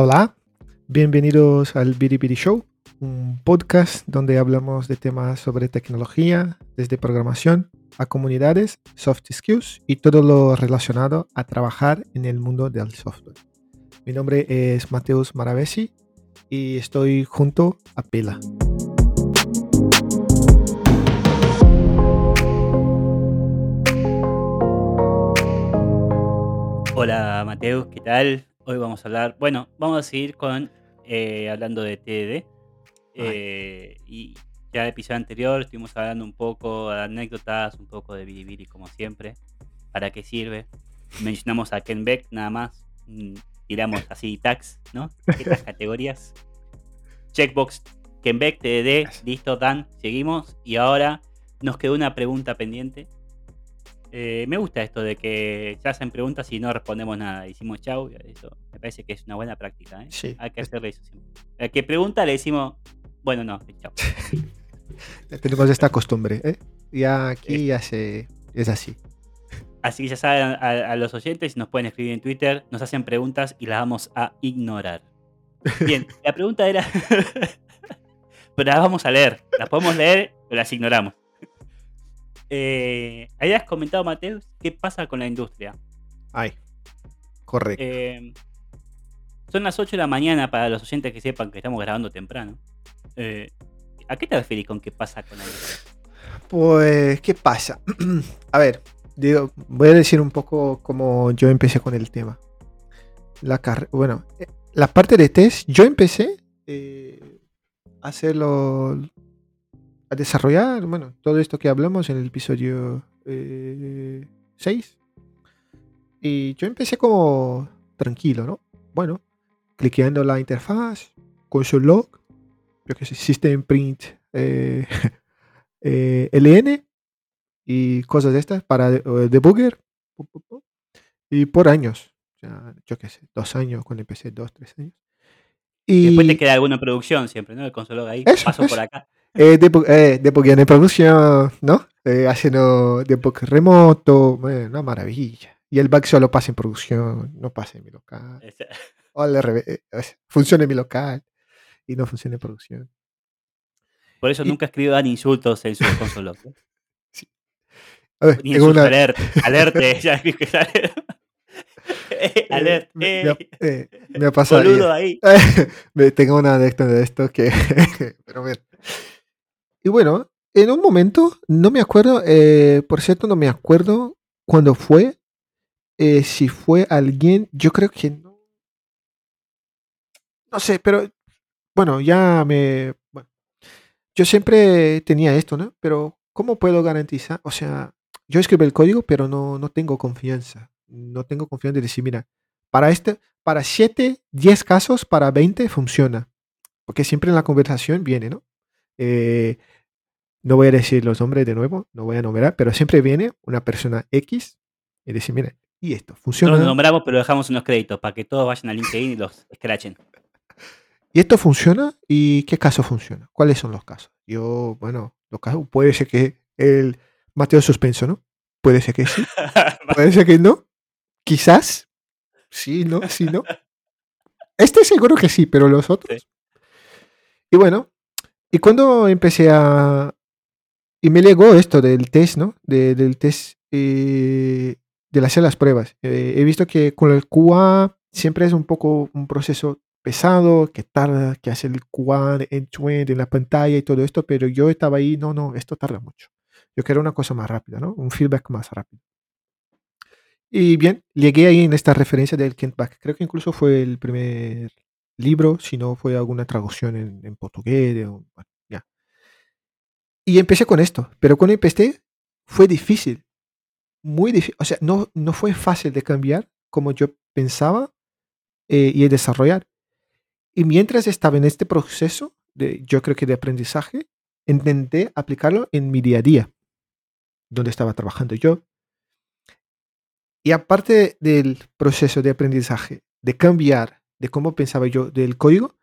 Hola. Bienvenidos al Biri Show, un podcast donde hablamos de temas sobre tecnología, desde programación a comunidades, soft skills y todo lo relacionado a trabajar en el mundo del software. Mi nombre es Mateus Maravesi y estoy junto a Pela. Hola Mateus, ¿qué tal? Hoy vamos a hablar, bueno, vamos a seguir con eh, hablando de TDD. Eh, y ya el episodio anterior estuvimos hablando un poco de anécdotas, un poco de Bilibili como siempre. ¿Para qué sirve? Mencionamos a Ken Beck nada más. Mm, tiramos así tags, ¿no? Estas categorías. Checkbox, Ken Beck, TDD, listo, Dan, seguimos. Y ahora nos quedó una pregunta pendiente eh, me gusta esto de que se hacen preguntas y no respondemos nada. Hicimos chau. Eso me parece que es una buena práctica. ¿eh? Hay que hacerle eso siempre. Que pregunta le decimos, bueno, no, chau. Tenemos esta costumbre. ¿eh? Ya aquí ya se, es así. Así que ya saben, a, los oyentes nos pueden escribir en Twitter, nos hacen preguntas y las vamos a ignorar. Bien, la pregunta era. pero las vamos a leer. Las podemos leer, pero las ignoramos. Eh, habías comentado, Mateus, qué pasa con la industria. Ay, correcto. Eh, son las 8 de la mañana para los oyentes que sepan que estamos grabando temprano. Eh, ¿A qué te refieres con qué pasa con la industria? Pues, ¿qué pasa? a ver, digo, voy a decir un poco cómo yo empecé con el tema. La bueno, eh, la parte de test, yo empecé a hacerlo, a desarrollar, bueno, todo esto que hablamos en el episodio 6. Eh, y yo empecé como tranquilo, ¿no? Bueno, cliqueando la interfaz, console log, yo que sé, system print eh, eh, LN y cosas de estas para debugger. Y por años, yo qué sé, dos años cuando empecé, dos, tres años. Y después te queda alguna producción siempre, ¿no? El console log ahí, paso por acá eh, debug, eh, en producción, ¿no? Eh, haciendo debug remoto, una maravilla. Y el bug solo pasa en producción, no pasa en mi local. O al revés, eh, funciona en mi local y no funciona en producción. Por eso nunca escriban insultos en su console. sí. A ver, Ni una... alert, alerte, ya alert, me, eh, me, ha pasado. ahí. tengo una de de esto que. pero. Y bueno, en un momento, no me acuerdo, eh, por cierto, no me acuerdo cuándo fue, eh, si fue alguien, yo creo que no. No sé, pero bueno, ya me... Bueno, yo siempre tenía esto, ¿no? Pero ¿cómo puedo garantizar? O sea, yo escribo el código, pero no, no tengo confianza. No tengo confianza de decir, mira, para este, para 7, 10 casos, para 20 funciona. Porque siempre en la conversación viene, ¿no? Eh, no voy a decir los nombres de nuevo, no voy a nombrar, pero siempre viene una persona X y dice, mira, y esto funciona. No los nombramos, pero dejamos unos créditos para que todos vayan a LinkedIn y los scratchen. ¿Y esto funciona? ¿Y qué caso funciona? ¿Cuáles son los casos? Yo, bueno, los casos, puede ser que el Mateo suspenso, ¿no? Puede ser que sí. puede ser que no. Quizás. Sí, no, sí, no. Este seguro que sí, pero los otros. Y bueno, y cuando empecé a... Y me llegó esto del test, ¿no? del test eh, de hacer las pruebas. Eh, he visto que con el QA siempre es un poco un proceso pesado, que tarda, que hacer el QA en end en la pantalla y todo esto, pero yo estaba ahí, no, no, esto tarda mucho. Yo quiero una cosa más rápida, ¿no? Un feedback más rápido. Y bien, llegué ahí en esta referencia del Kent Back. Creo que incluso fue el primer libro, si no fue alguna traducción en, portugués. O, ya. Y empecé con esto, pero cuando empecé fue difícil, muy difícil, o sea, no, no fue fácil de cambiar como yo pensaba eh, y de desarrollar. Y mientras estaba en este proceso, de, yo creo que de aprendizaje, intenté aplicarlo en mi día a día, donde estaba trabajando yo. Y aparte del proceso de aprendizaje, de cambiar de cómo pensaba yo del código,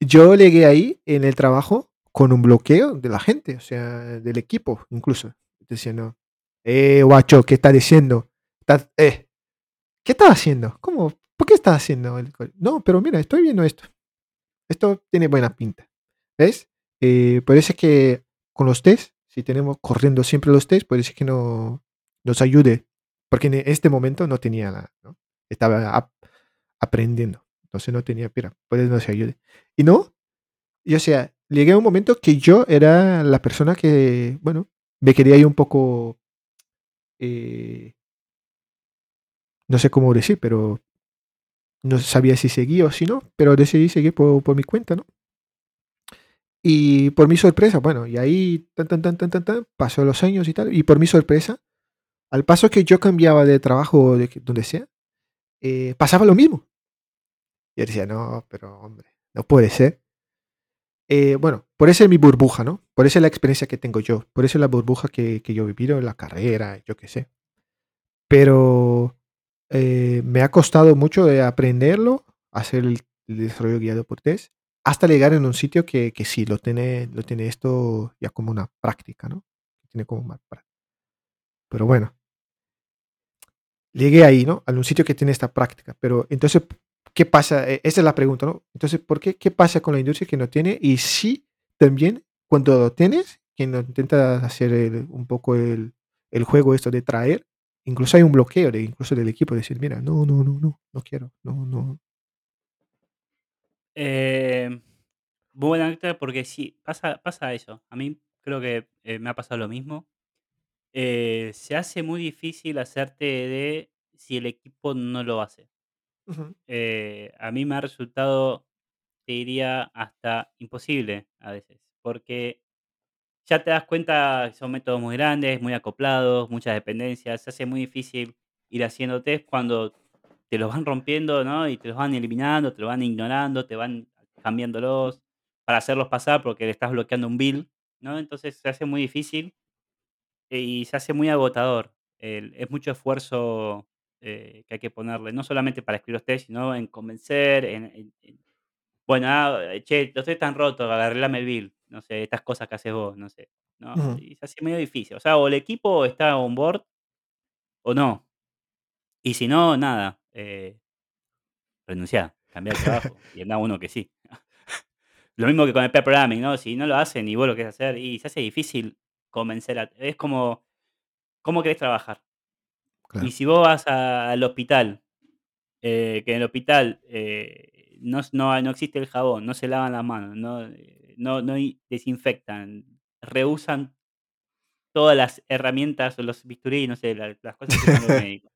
yo llegué ahí en el trabajo con un bloqueo de la gente, o sea, del equipo incluso, diciendo, eh, guacho, ¿qué está diciendo? Eh, ¿Qué estás haciendo? ¿Cómo? ¿por qué estás haciendo el? No, pero mira, estoy viendo esto. Esto tiene buena pinta. ¿Ves? Eh, parece que con los test, si tenemos corriendo siempre los test, ser que no, nos ayude. Porque en este momento no tenía nada, ¿no? Estaba ap- aprendiendo. Entonces no tenía, mira, puede nos ayude. Y no, y o sea, llegué a un momento que yo era la persona que, bueno, me quería ir un poco, eh, no sé cómo decir, pero no sabía si seguía o si no, pero decidí seguir por, por mi cuenta, ¿no? Y por mi sorpresa, bueno, y ahí pasó los años y tal, y por mi sorpresa, al paso que yo cambiaba de trabajo de donde sea, eh, pasaba lo mismo. Y yo decía, no, pero hombre, no puede ser. Eh, bueno, por eso es mi burbuja, ¿no? Por eso es la experiencia que tengo yo, por eso es la burbuja que, que yo he vivido en la carrera, yo qué sé. Pero eh, me ha costado mucho de aprenderlo, hacer el, desarrollo guiado por test, hasta llegar en un sitio que, que sí, lo tiene, lo tiene esto ya como una práctica, ¿no? Tiene como una práctica. Pero bueno, llegué ahí, ¿no? A un sitio que tiene esta práctica. Pero entonces, ¿qué pasa? Eh, Esa es la pregunta, ¿no? Entonces, ¿por qué? ¿Qué pasa con la industria que no tiene? Y sí, también, cuando lo tienes, que no intenta hacer un poco el, el juego esto de traer, incluso hay un bloqueo de, incluso del equipo, decir, mira, no, no, no, no, no quiero, no, no. Eh, buena porque sí, pasa, pasa eso. A mí creo que eh, me ha pasado lo mismo. Eh, se hace muy difícil hacerte de si el equipo no lo hace. Eh, a mí me ha resultado, te diría, hasta imposible a veces, porque ya te das cuenta que son métodos muy grandes, muy acoplados, muchas dependencias, se hace muy difícil ir haciendo test cuando te los van rompiendo, ¿no? Y te los van eliminando, te los van ignorando, te van cambiándolos para hacerlos pasar porque le estás bloqueando un build, ¿no? Entonces se hace muy difícil eh, y se hace muy agotador. Es mucho esfuerzo eh, que hay que ponerle, no solamente para escribir los test, sino en convencer, en, en- en- bueno, ah, che, los test están rotos, arreglame el build, no sé, estas cosas que haces vos, no sé, ¿no? Y se hace medio difícil. O sea, o el equipo está on board o no. Y si no, nada. Eh, renunciar, cambiar de trabajo y anda uno que sí. Lo mismo que con el pair programming, ¿no? Si no lo hacen y vos lo querés hacer, y se hace difícil convencer a es como, ¿cómo querés trabajar? Y Claro. si vos vas a al hospital, eh, que en el hospital, eh, no no no existe el jabón, no se lavan las manos, no, eh, no no y desinfectan, reusan todas las herramientas o los bisturí, no sé, la las cosas que los médicos.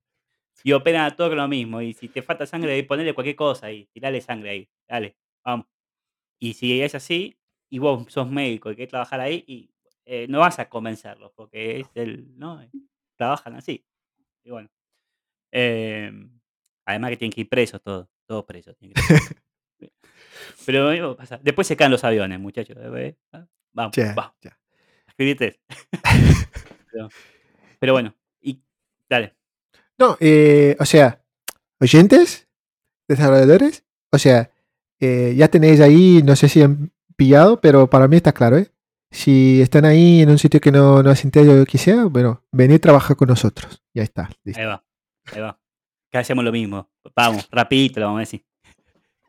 Y operan a todo con lo mismo, y si te falta sangre, ponele cualquier cosa ahí, tirale sangre ahí, dale, vamos. Y si es así, y vos sos médico y querés trabajar ahí, y, eh, no vas a convencerlos, porque es el ¿no? Trabajan así. Y bueno, em, además que tienen que ir presos todos, todos presos tienen que. Eh, pero digo, pasa después se caen los aviones, muchachos, eh, ah, vamos, vamos, pero bueno, y dale. No, eh, o sea, oyentes, desarrolladores, o sea, eh, ya tenéis ahí, no sé si han pillado, pero para mí está claro, ¿eh? Si están ahí en un sitio que no, no hacen test o que sea, bueno, venid a trabajar con nosotros. Ya está, listo. Ahí va, ahí va. Acá hacemos lo mismo. Vamos, rapidito lo vamos a decir.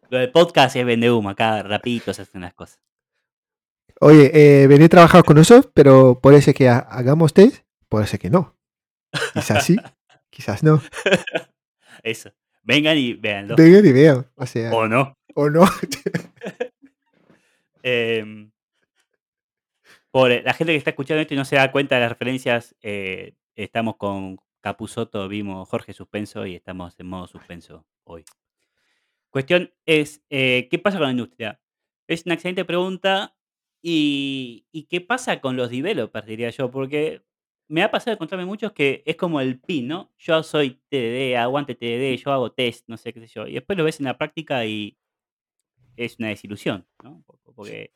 Lo del podcast es vende humo, acá rapidito se hacen las cosas. Oye, eh, venid a trabajar con nosotros, pero puede ser que ha- hagamos test, puede ser que no. Quizás sí, quizás no. Eso. Vengan y véanlo. Vengan y vean, o sea, O no. o no. Em, por la gente que está escuchando esto y no se da cuenta de las referencias, eh, estamos con Capuzoto, vimos Jorge Suspenso y estamos en modo suspenso hoy. Cuestión es, eh, ¿qué pasa con la industria? Es una excelente pregunta. ¿Y, y qué pasa con los developers, diría yo? Porque me ha pasado de encontrarme muchos que es como el PIN, ¿no? Yo soy TDD, aguante TDD, yo hago test, no sé qué sé yo. Y después lo ves en la práctica y es una desilusión, ¿no? Porque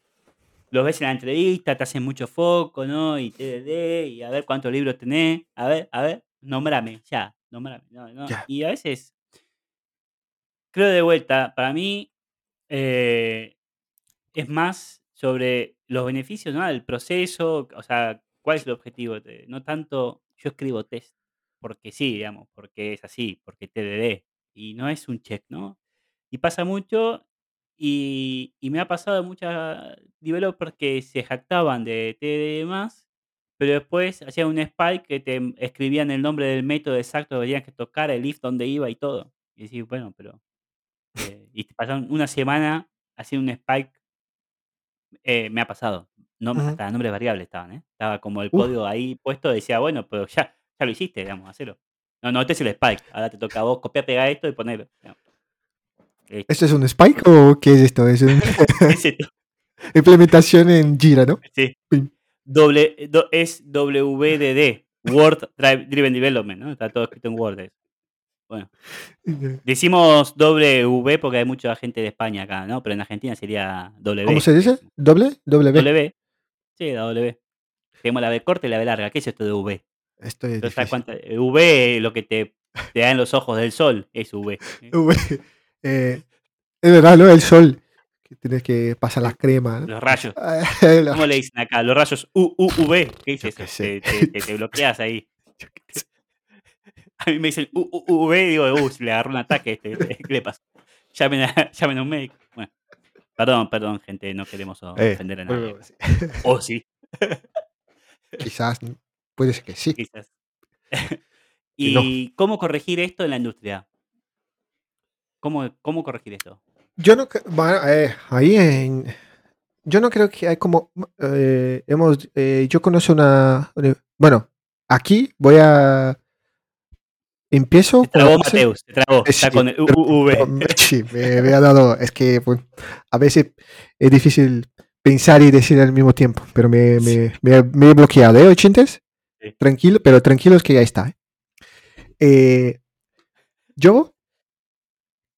los ves en la entrevista, te hacen mucho foco, ¿no? Y TDD, y a ver cuántos libros tenés, a ver, a ver, nombrame, ya, nombrame. No, no. Y a veces, creo de vuelta, para mí eh, es más sobre los beneficios, ¿no? El proceso, o sea, cuál es el objetivo. no tanto yo escribo test, porque sí, digamos, porque es así, porque TDD. y no es un check, ¿no? Y pasa mucho, y y me ha pasado muchas developers que se jactaban de TDD y demás, pero después hacían un spike que te escribían el nombre del método exacto tenías que tocar, el if, dónde iba y todo. Y decís, bueno, pero, eh, y te pasaron una semana haciendo un spike eh, me ha pasado. No, Ujú. hasta nombres variables estaban, ¿eh? Estaba como el código ahí puesto, decía, bueno, pero ya ya lo hiciste, digamos, hacelo. No, no, este es el spike. Ahora te toca a vos copiar, pegar esto y ponerlo, digamos. ¿Esto es un spike o qué es esto? Es un ¿Qué es esto? implementación en Jira, ¿no? Sí. Doble do es WDD, Word Drive Driven Development, ¿no? Está todo escrito en Word. Bueno. Decimos W porque hay mucha gente de España acá, ¿no? Pero en Argentina sería W, ¿Cómo se dice? ¿Doble? ¿W? W. Sí, la W. Tenemos la B corta y la B larga. ¿Qué es esto de V? Esto es Entonces, ¿sabes difícil. cuánta V lo que te te da en los ojos del sol? Es V. V. Eh, es verdad, ¿no? El sol, que tienes que pasar la Sí. crema, ¿no? Los rayos. Los ¿Cómo le dicen acá? Los rayos U U V. ¿Qué es Yo eso? qué sé. Te te te bloqueas ahí. A mí me dicen U U V y digo: "Uh, le agarró un ataque a este, ¿qué le pasó?". Llamen a llamen a un médico. Bueno, perdón, perdón, gente, no queremos Eh, ofender a bueno, nadie sí. O sí. Quizás, puede ser que sí. Quizás. Y no. ¿Y cómo corregir esto en la industria? ¿Cómo cómo corregir esto? Yo no bueno, eh, ahí en yo no creo que hay como, eh, hemos eh, yo conozco una uni bueno, aquí voy a empiezo la trabó Mateus, se trabó, está con el U pero U V. sí, me me ha dado es que, bueno, a veces es difícil pensar y decir al mismo tiempo, pero me me me me he bloqueado, ¿eh, oyentes? Sí. Tranquilo, pero tranquilos que ya está, ¿eh? Eh, yo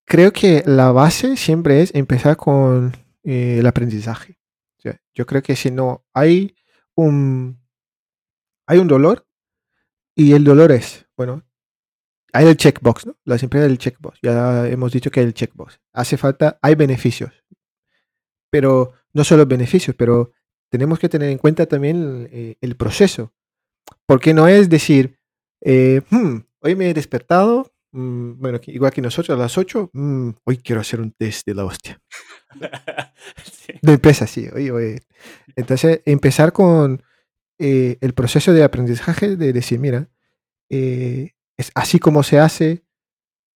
creo que la base siempre es empezar con, eh, el aprendizaje. Yo creo que si no hay un hay un dolor, y el dolor es, bueno, hay el checkbox, ¿no? La siempre el checkbox. Ya hemos dicho que el checkbox. Hace falta hay beneficios. Pero no solo beneficios, pero tenemos que tener en cuenta también, eh, el proceso. Porque no es decir, eh, mm, hoy me he despertado, mm, bueno, igual que nosotros a las 8, mm, hoy quiero hacer un test de la hostia. Sí. No empieza así, oye, oye. Entonces, empezar con, eh, el proceso de aprendizaje de decir, mira, eh, es así como se hace,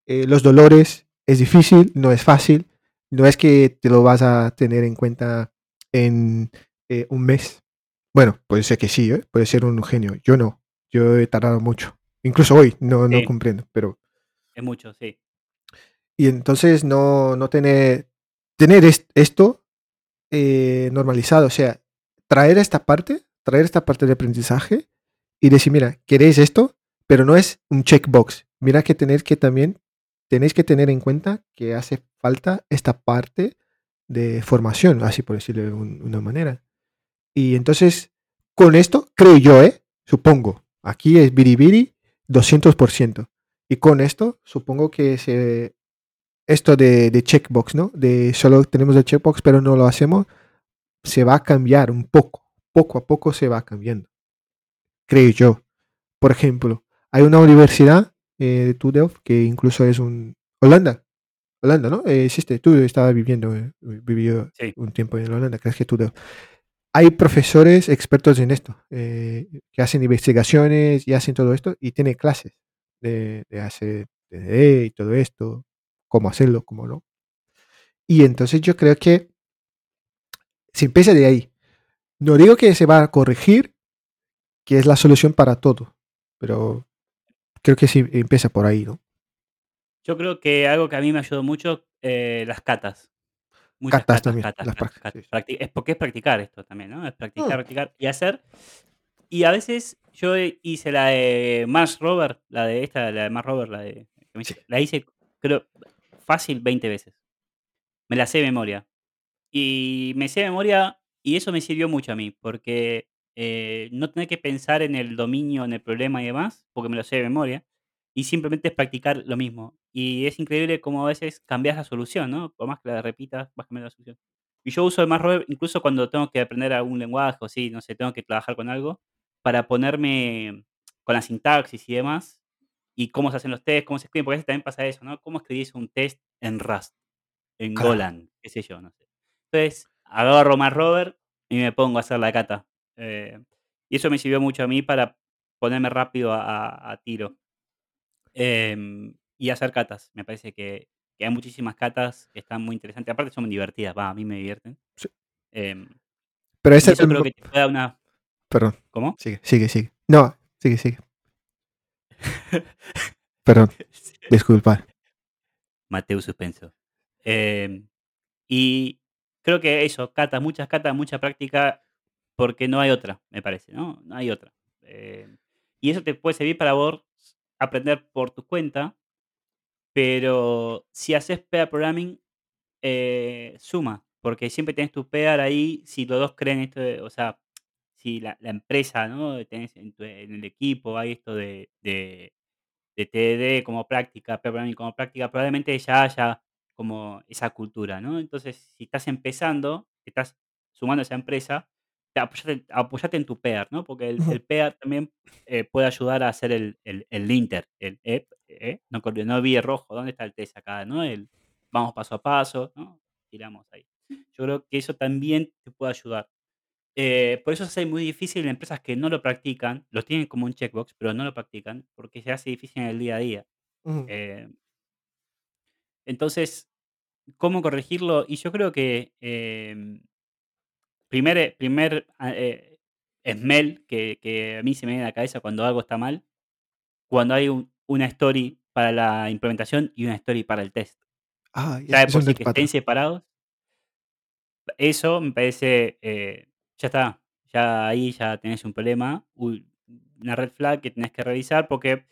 eh, los dolores, es difícil, no es fácil, no es que te lo vas a tener en cuenta en, un mes. Bueno, puede ser que sí. Puede ser un genio. Yo no, yo he tardado mucho. Incluso hoy no no Sí. comprendo, pero Es mucho, sí. Y entonces no no tener tener es esto, eh, normalizado, o sea, traer esta parte traer esta parte de aprendizaje y decir: "Mira, ¿queréis esto?", pero no es un checkbox. Mira que tener que también tenéis que tener en cuenta que hace falta esta parte de formación, así por decirlo de un una manera. Y entonces, con esto, creo yo, ¿eh? Supongo, aquí es biribiri 200%. Y con esto, supongo que se esto de de checkbox, ¿no? De solo tenemos el checkbox, pero no lo hacemos, se va a cambiar un poco, poco a poco se va cambiando. Creo yo. Por ejemplo, hay una universidad, eh, TUDELF, que incluso es un Holanda, Holanda, ¿no? Eh, existe, tú estabas viviendo, eh, vivió Sí. un tiempo en Holanda, creo que TUDELF. Hay profesores expertos en esto, que hacen investigaciones y hacen todo esto, y tienen clases de de hacer TDD y todo esto, cómo hacerlo, cómo no. Y entonces yo creo que se empieza de ahí. No digo que se va a corregir, que es la solución para todo, pero creo que sí empieza por ahí, ¿no? Yo creo que algo que a mí me ayudó mucho, eh, las catas. Muchas Catas catas, también, catas, catas, sí. Es porque es practicar esto también, ¿no? Es practicar, Mm. practicar y hacer. Y a veces yo hice la de Mars Rover, la de esta, la de Mars Rover, la de Sí. la hice, creo, fácil 20 veces. Me la sé de memoria. Y me sé de memoria, y eso me sirvió mucho a mí, porque, eh, no tener que pensar en el dominio, en el problema y demás, porque me lo sé de memoria, y simplemente es practicar lo mismo. Y es increíble cómo a veces cambias la solución, ¿no? Por más que la repitas, vas cambiando la solución. Y yo uso el Rover incluso cuando tengo que aprender algún lenguaje o así, no sé, tengo que trabajar con algo, para ponerme con la sintaxis y demás, y cómo se hacen los test, cómo se escriben, porque a veces también pasa eso, ¿no? ¿Cómo escribís un test en Rust, en Claro. Golang, qué sé yo, no sé? Entonces, agarro más Rover y me pongo a hacer la cata. Eh, y eso me sirvió mucho a mí para ponerme rápido a, a- a tiro. Em, y hacer catas. Me parece que, que hay muchísimas catas que están muy interesantes. Aparte son divertidas, va, a mí me divierten. Sí. Em, Pero ese eso el creo que te una... Perdón, ¿Cómo? sigue, sigue, sigue. No, sigue, sigue. Perdón, disculpa. Mateo Suspenso. Em, y creo que eso, catas, muchas catas, mucha práctica, porque no hay otra, me parece, ¿no? No hay otra. Em, y eso te puede servir para vos aprender por tu cuenta, pero si haces pair programming, eh, suma, porque siempre tenés tu pair ahí, si los dos creen esto, de- o sea, si la, la empresa, ¿no? Tenés en, tu- en el equipo, hay esto de, de, de TDD como práctica, pair programming como práctica, probablemente ya haya como esa cultura, ¿no? Entonces, si estás empezando, estás sumando a esa empresa, te apoyate, apoyate en tu pair, ¿no? Porque el, el pair también eh, puede ayudar a hacer el, el, el linter, el eh, eh, no, no vi el rojo, ¿dónde está el test acá? ¿no? El vamos paso a paso, ¿no? Tiramos ahí. Yo creo que eso también te puede ayudar. Eh, por eso se hace muy difícil en empresas que no lo practican, lo tienen como un checkbox, pero no lo practican, porque se hace difícil en el día a día. Ujú. Eh, entonces, ¿cómo corregirlo? Y yo creo que em, primer, eh, primer ah, eh, smell que, que a mí se me viene a la cabeza cuando algo está mal, cuando hay un- una story para la implementación y una story para el test. Ah, Ya de es por un sí que estén patrón. separados, eso me parece, eh, ya está, ya ahí ya tenés un problema, una red flag que tenés que revisar porque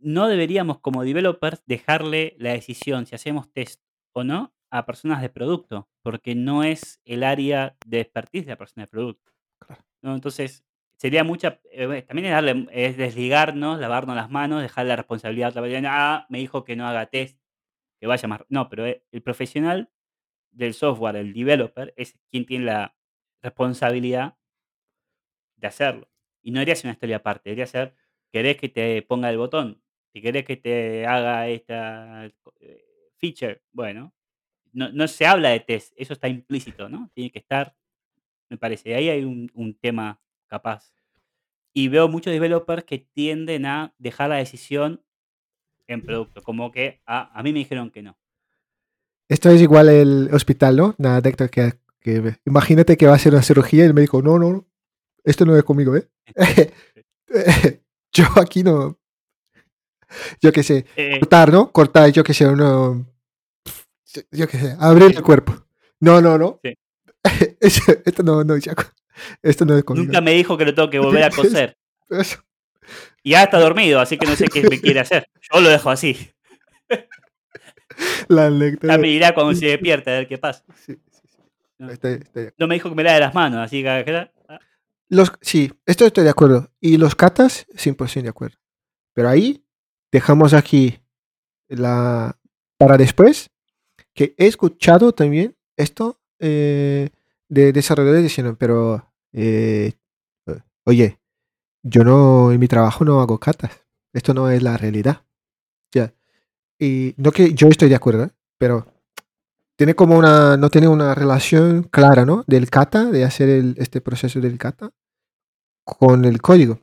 no deberíamos como developers dejarle la decisión si hacemos test o no a personas de producto, porque no es el área de expertise de la persona de producto. Claro. ¿no? Entonces, sería mucha, eh, también es, darle, es desligarnos, lavarnos las manos, dejar la responsabilidad a otra persona. Ah, me dijo que no haga test, que vaya más. No, pero eh, el profesional del software, el developer, es quien tiene la responsabilidad de hacerlo. Y no debería ser una historia aparte, debería ser, ¿querés que te ponga el botón? Si querés que te haga esta eh, feature, bueno, no, no se habla de test, eso está implícito, ¿no? Tiene que estar, me parece, ahí hay un, un tema capaz. Y veo muchos developers que tienden a dejar la decisión en producto, como que ah, a mí me dijeron que no. Esto es igual el hospital, ¿no? Una anécdota que, que- imagínate que va a hacer una cirugía y el médico, no, no, no, esto no es conmigo, ¿eh? yo aquí no, yo qué sé, Eh, cortar, ¿no? Cortar, yo qué sé, uno, yo qué sé, abrir el cuerpo. No, no, no. Sí. Esto no, no, Jaco. Esto no es conmigo. nunca me dijo que lo tengo que volver a coser. Eso. Y ya está dormido, así que no sé qué me quiere hacer. Yo lo dejo así. La anécdota. Ya me dirá cuando se despierta a ver qué pasa. Sí. No, estoy de no me dijo que me lave las manos, así que ah, Los, sí, esto estoy de acuerdo. Y los catas, 100% de acuerdo. Pero ahí dejamos aquí la para después, que he escuchado también esto eh, de desarrolladores diciendo, pero, eh, oye, yo no, en mi trabajo no hago catas. Esto no es la realidad. Ya. Y no que yo estoy de acuerdo, ¿eh? pero tiene como una, no tiene una relación clara, ¿no? Del kata, de hacer el- este proceso del kata con el código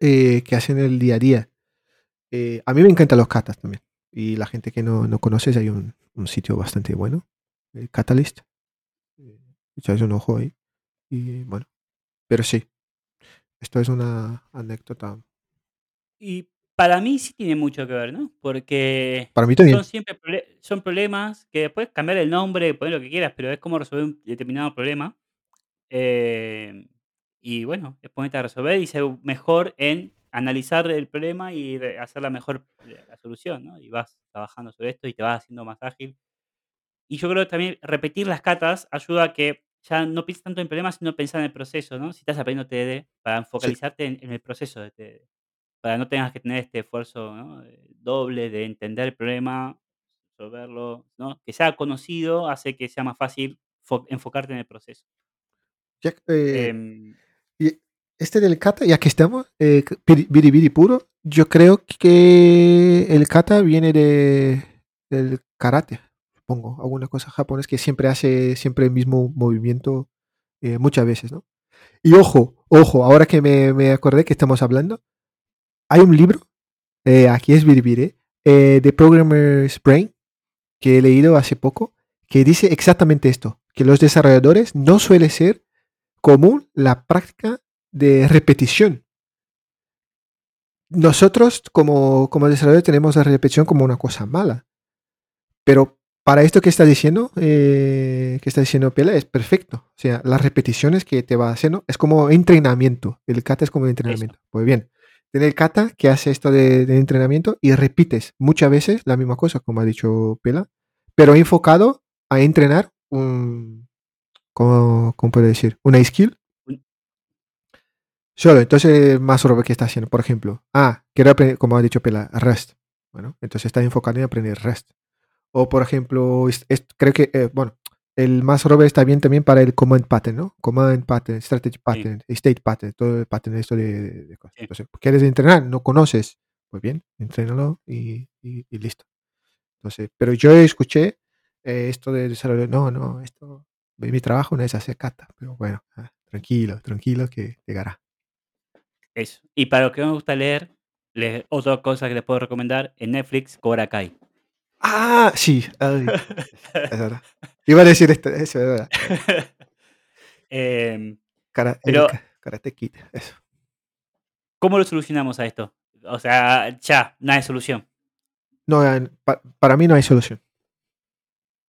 eh, que hacen el día a día. Eh, a mí me encantan los katas también. Y la gente que no, no conoces, hay un, un sitio bastante bueno, el Catalyst. Eh, echáis un ojo ahí. Y bueno, pero sí, esto es una anécdota. Y para mí sí tiene mucho que ver, ¿no? Porque Para mí también. son siempre son problemas que después cambiar el nombre, poner lo que quieras, pero es como resolver un determinado problema. Eh, y bueno, es ponerte a resolver y ser mejor en analizar el problema y hacer la mejor eh, la solución, ¿no? Y vas trabajando sobre esto y te vas haciendo más ágil. Y yo creo que también repetir las catas ayuda a que ya no pienses tanto en problemas, sino pensar en el proceso, ¿no? Si estás aprendiendo TDD, para focalizarte en, en el proceso de TDD, para no tengas que tener este esfuerzo ¿no? Eh, doble de entender el problema, resolverlo, ¿no? Que sea conocido hace que sea más fácil fo- enfocarte en el proceso. Ya, eh, y este del kata, ya que estamos, eh, biribiri puro, yo creo que el kata viene de, del karate, supongo, alguna cosa japonés que siempre hace siempre el mismo movimiento eh, muchas veces, ¿no? Y ojo, ojo, ahora que me, me acordé que estamos hablando, hay un libro, eh, aquí es biribiri, eh, de Programmer's Brain, que he leído hace poco, que dice exactamente esto, que los desarrolladores no suele ser común la práctica de repetición. Nosotros como, como desarrolladores tenemos la repetición como una cosa mala, pero para esto que está diciendo, eh, que está diciendo Pela, es perfecto. O sea, las repeticiones que te va haciendo es como entrenamiento. El kata es como entrenamiento. Pues bien, tiene el kata que hace esto de, de, entrenamiento y repites muchas veces la misma cosa, como ha dicho Pela, pero enfocado a entrenar un, ¿cómo, cómo puedo decir? Una skill. Solo, entonces más sobre qué está haciendo. Por ejemplo, ah, quiero aprender, como ha dicho Pela, REST. Bueno, entonces está enfocado en aprender REST. O por ejemplo, es, es, creo que, eh, bueno, el más rover está bien también para el command pattern, ¿no? Command pattern, strategy pattern, sí. state pattern, todo el pattern, esto de, de cosas. Sí. Entonces, ¿quieres entrenar? ¿No conoces? Pues bien, entrénalo y, y, y listo. Entonces, pero yo escuché eh, esto de desarrollo, no, no, esto, mi trabajo no es hacer kata, pero bueno, ah, tranquilo, tranquilo que llegará. Eso. Y para los que me gusta leer, les, otra cosa que les puedo recomendar, en Netflix, Cobra Kai. Ah, sí, ay, es verdad. Iba a decir esto, eso es verdad. eh, Cara, pero, el, karate Kid, eso. ¿Cómo lo solucionamos a esto? O sea, ya, no hay solución. No, pa, para mí no hay solución.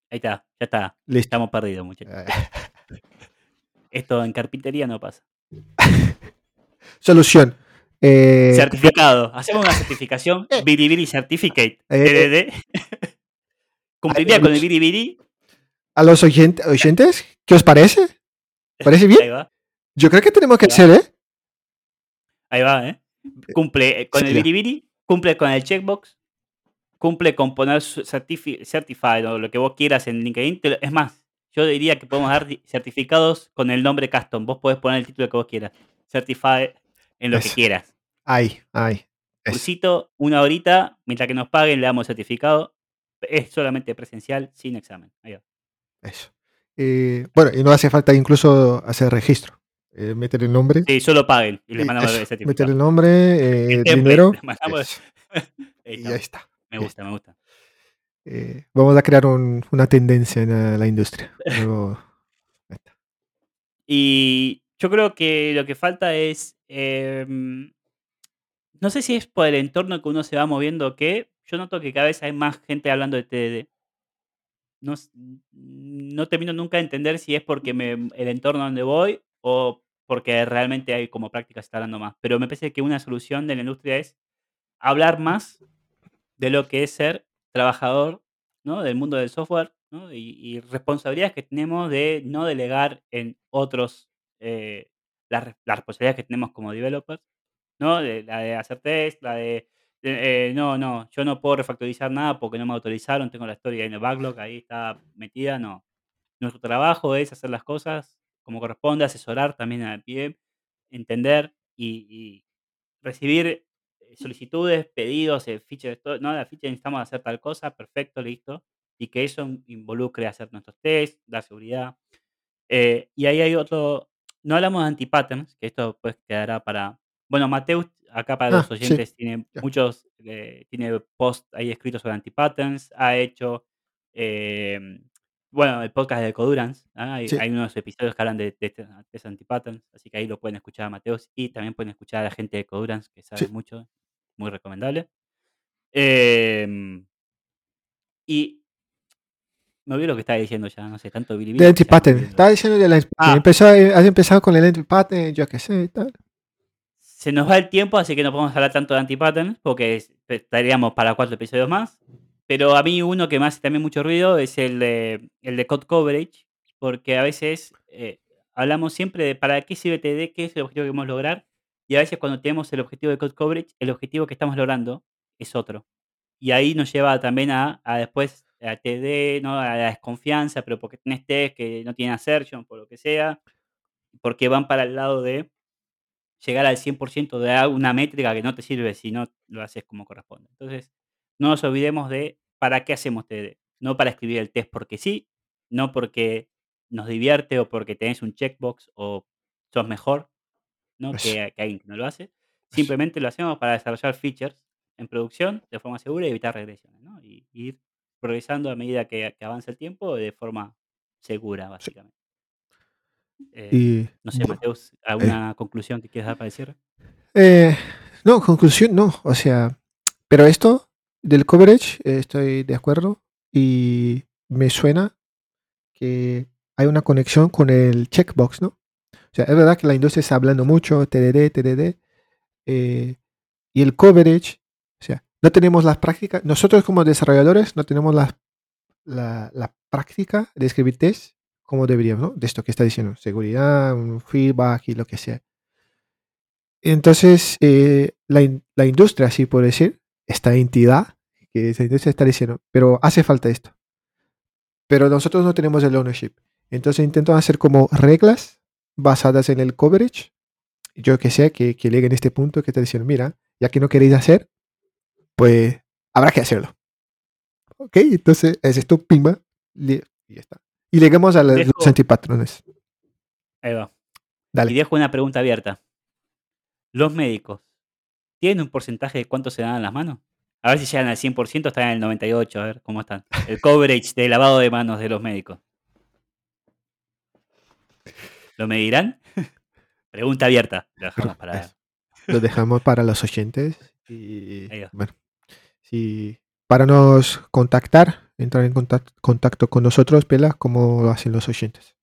Ahí está, ya está. Listo. Estamos perdidos, muchachos. Esto en carpintería no pasa. Solución. Eh, Certificado. Hacemos una certificación. Eh. Biribiri Certificate. Eh, DDD. ¿Cumpliría con el Biribiri? A los oyentes, oyentes, ¿qué os parece? ¿Parece bien? Ahí va. Yo creo que tenemos que Ahí va. hacer, ¿eh? Ahí va, ¿eh? Cumple eh, con Sí, el. Biribiri, cumple con el checkbox, cumple con poner certifi- certified o lo que vos quieras en LinkedIn. Es más, yo diría que podemos dar certificados con el nombre custom. Vos podés poner el título que vos quieras. Certified en lo que quieras. Ay, ay. Cursito, una horita, mientras que nos paguen, le damos certificado. Es solamente presencial, sin examen. Ahí va. Eso. Eh, bueno, y no hace falta incluso hacer registro. Eh, meter el nombre. Sí, solo paguen y les y mandamos eso, el meter el nombre, eh, El template, dinero. mandamos- Y ya está. Me gusta, me gusta. Eh, vamos a crear un- una tendencia en la, la industria. Luego-. Y yo creo que lo que falta es. em, no sé si es por el entorno que uno se va moviendo o qué. Yo noto que cada vez hay más gente hablando de TDD. No, no termino nunca de entender si es porque me, el entorno donde voy o porque realmente hay como práctica se está hablando más. Pero me parece que una solución de la industria es hablar más de lo que es ser trabajador ¿no? del mundo del software ¿no? y, y responsabilidades que tenemos de no delegar en otros eh, las responsabilidades que tenemos como developers, ¿no? De- la de hacer test, la de, de, eh, no, no, yo no puedo refactorizar nada porque no me autorizaron, tengo la historia en el backlog, ahí está metida, no. Nuestro trabajo es hacer las cosas como corresponde, asesorar también al pie, entender y, recibir eh, solicitudes, pedidos, eh, todo, no, la feature necesitamos hacer tal cosa, perfecto, listo. Y que eso involucre hacer nuestros tests, dar seguridad. Eh, y ahí hay otro, no hablamos de anti-patterns, que esto pues quedará para, bueno, Mateus, acá para Ah, los sí, oyentes, tiene ya. muchos, eh, tiene post ahí escritos sobre anti-patterns, ha hecho, eh, bueno, el podcast de Codurance, ¿ah? hay, Sí. hay unos episodios que hablan de, de, este- de anti-patterns, así que ahí lo pueden escuchar a Mateus y también pueden escuchar a la gente de Codurance, que sabe Sí. mucho, muy recomendable. Em, y me olvidé lo que estaba diciendo ya, no sé, tanto bilibili. De anti-pattern. Estaba diciendo de la Ah. empezó, has empezado con el anti-pattern, yo qué sé, y tal. Se nos va el tiempo, así que no podemos hablar tanto de anti-patterns, porque es- estaríamos para cuatro episodios más. Pero a mí uno que me hace también mucho ruido es el de, el de code coverage, porque a veces eh, hablamos siempre de para qué sirve TD, qué es el objetivo que queremos lograr, y a veces cuando tenemos el objetivo de code coverage, el objetivo que estamos logrando es otro. Y ahí nos lleva también a, a después a TD, ¿no? a la desconfianza, pero porque tenés test que no tienen assertion, por lo que sea, porque van para el lado de llegar al 100% de una métrica que no te sirve si no lo haces como corresponde. Entonces, no nos olvidemos de para qué hacemos TD. No para escribir el test porque sí, no porque nos divierte o porque tenés un checkbox o sos mejor, ¿no? Que, que alguien que no lo hace. Simplemente lo hacemos para desarrollar features en producción de forma segura y evitar regresiones, ¿no? Y, ir progresando a medida que, que avanza el tiempo de forma segura, básicamente. Eh, Y no sé, Mateus, eh, ¿alguna conclusión que quieras dar para el cierre? eh, no, conclusión, no. O sea, pero esto del coverage eh, estoy de acuerdo y me suena que hay una conexión con el checkbox, ¿no? O sea, es verdad que la industria está hablando mucho, TDD, TDD, eh, y el coverage, o sea, no tenemos las prácticas, nosotros como desarrolladores no tenemos la, la, la práctica de escribir test como deberíamos, ¿no? De esto que está diciendo, seguridad, un feedback y lo que sea. Entonces, eh, la, in- la industria, así por decir, esta entidad, que esa industria está diciendo, pero hace falta esto. Pero nosotros no tenemos el ownership. Entonces intento hacer como reglas basadas en el coverage. Yo que sé, que, que llegue en este punto que te diciendo, mira, ya que no queréis hacer, pues habrá que hacerlo. Ok, entonces es esto, pimba, li- y ya está. Y llegamos a la- los Dejo- antipatrones. Ahí va. Dale. Y dejo una pregunta abierta. ¿Los médicos tienen un porcentaje de cuánto se dan en las manos? A ver si llegan al 100%, están en el 98%, a ver cómo están. El coverage de lavado de manos de los médicos. ¿Lo medirán? Pregunta abierta. Lo dejamos para. Lo dejamos para los oyentes. Y Ahí va. bueno, si para nos contactar, entrar en contact- contacto con nosotros, Pela, como lo hacen los oyentes.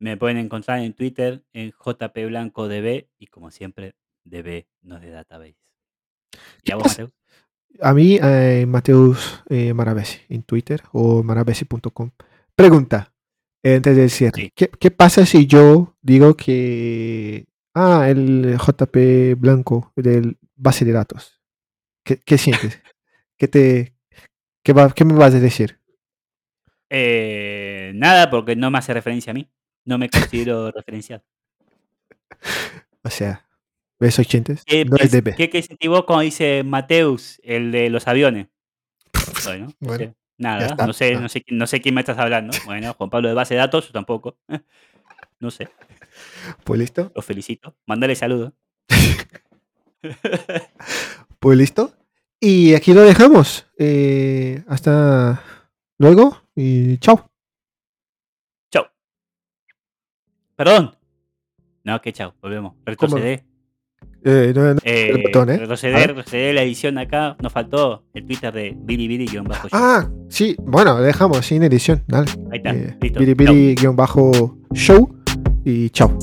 Me pueden encontrar en Twitter en jpblancodb y como siempre, DB no es de database. ¿Y ¿Qué a vos? Mateus? A mí, eh, Mateus eh, Maravesi, en Twitter o maravesi.com. Pregunta, antes cierre. Sí. ¿Qué, qué pasa si yo digo que... Ah, el JP Blanco del base de datos. ¿Qué, qué sientes? ¿Qué, te, qué, va- qué me vas a decir? Eh, nada, porque no me hace referencia a mí. No me considero referenciado. O sea, ¿ves oyentes? ¿Qué, No es. ¿Qué, qué sentís vos cuando dice Mateus, el de los aviones? Bueno, no Bueno, sé. Nada, está. no sé, no sé, qui- no sé quién me estás hablando. Bueno, Juan Pablo de base de datos, yo tampoco. No sé, Pues listo. los felicito. Mándale saludos. Pues listo. Y aquí lo dejamos. Eh, hasta luego y chao. Chau. Perdón. No, que chau, volvemos. Retroceder. Eh, no- no- Eh, el botón, ¿eh? retroceder, retroceder la edición acá. Nos faltó el Twitter de Billy Billy bajo Ah, sí, bueno, lo dejamos sin edición. Dale. Ahí está, Eh, listo. Biribiri-show y chao.